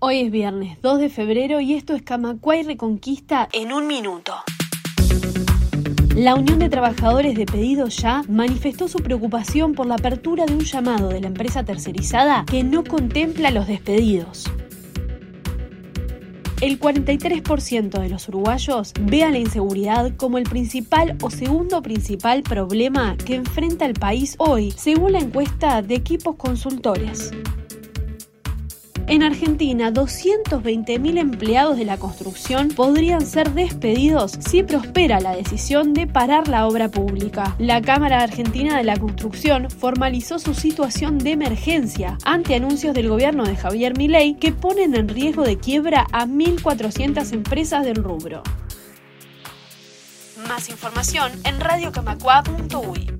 Hoy es viernes 2 de febrero y esto es Camacuay Reconquista en un minuto. La Unión de Trabajadores de Pedido Ya manifestó su preocupación por la apertura de un llamado de la empresa tercerizada que no contempla los despedidos. El 43% de los uruguayos ve a la inseguridad como el principal o segundo principal problema que enfrenta el país hoy, según la encuesta de equipos consultores. En Argentina, 220.000 empleados de la construcción podrían ser despedidos si prospera la decisión de parar la obra pública. La Cámara Argentina de la Construcción formalizó su situación de emergencia ante anuncios del gobierno de Javier Milei que ponen en riesgo de quiebra a 1.400 empresas del rubro. Más información en radiocamacua.uy.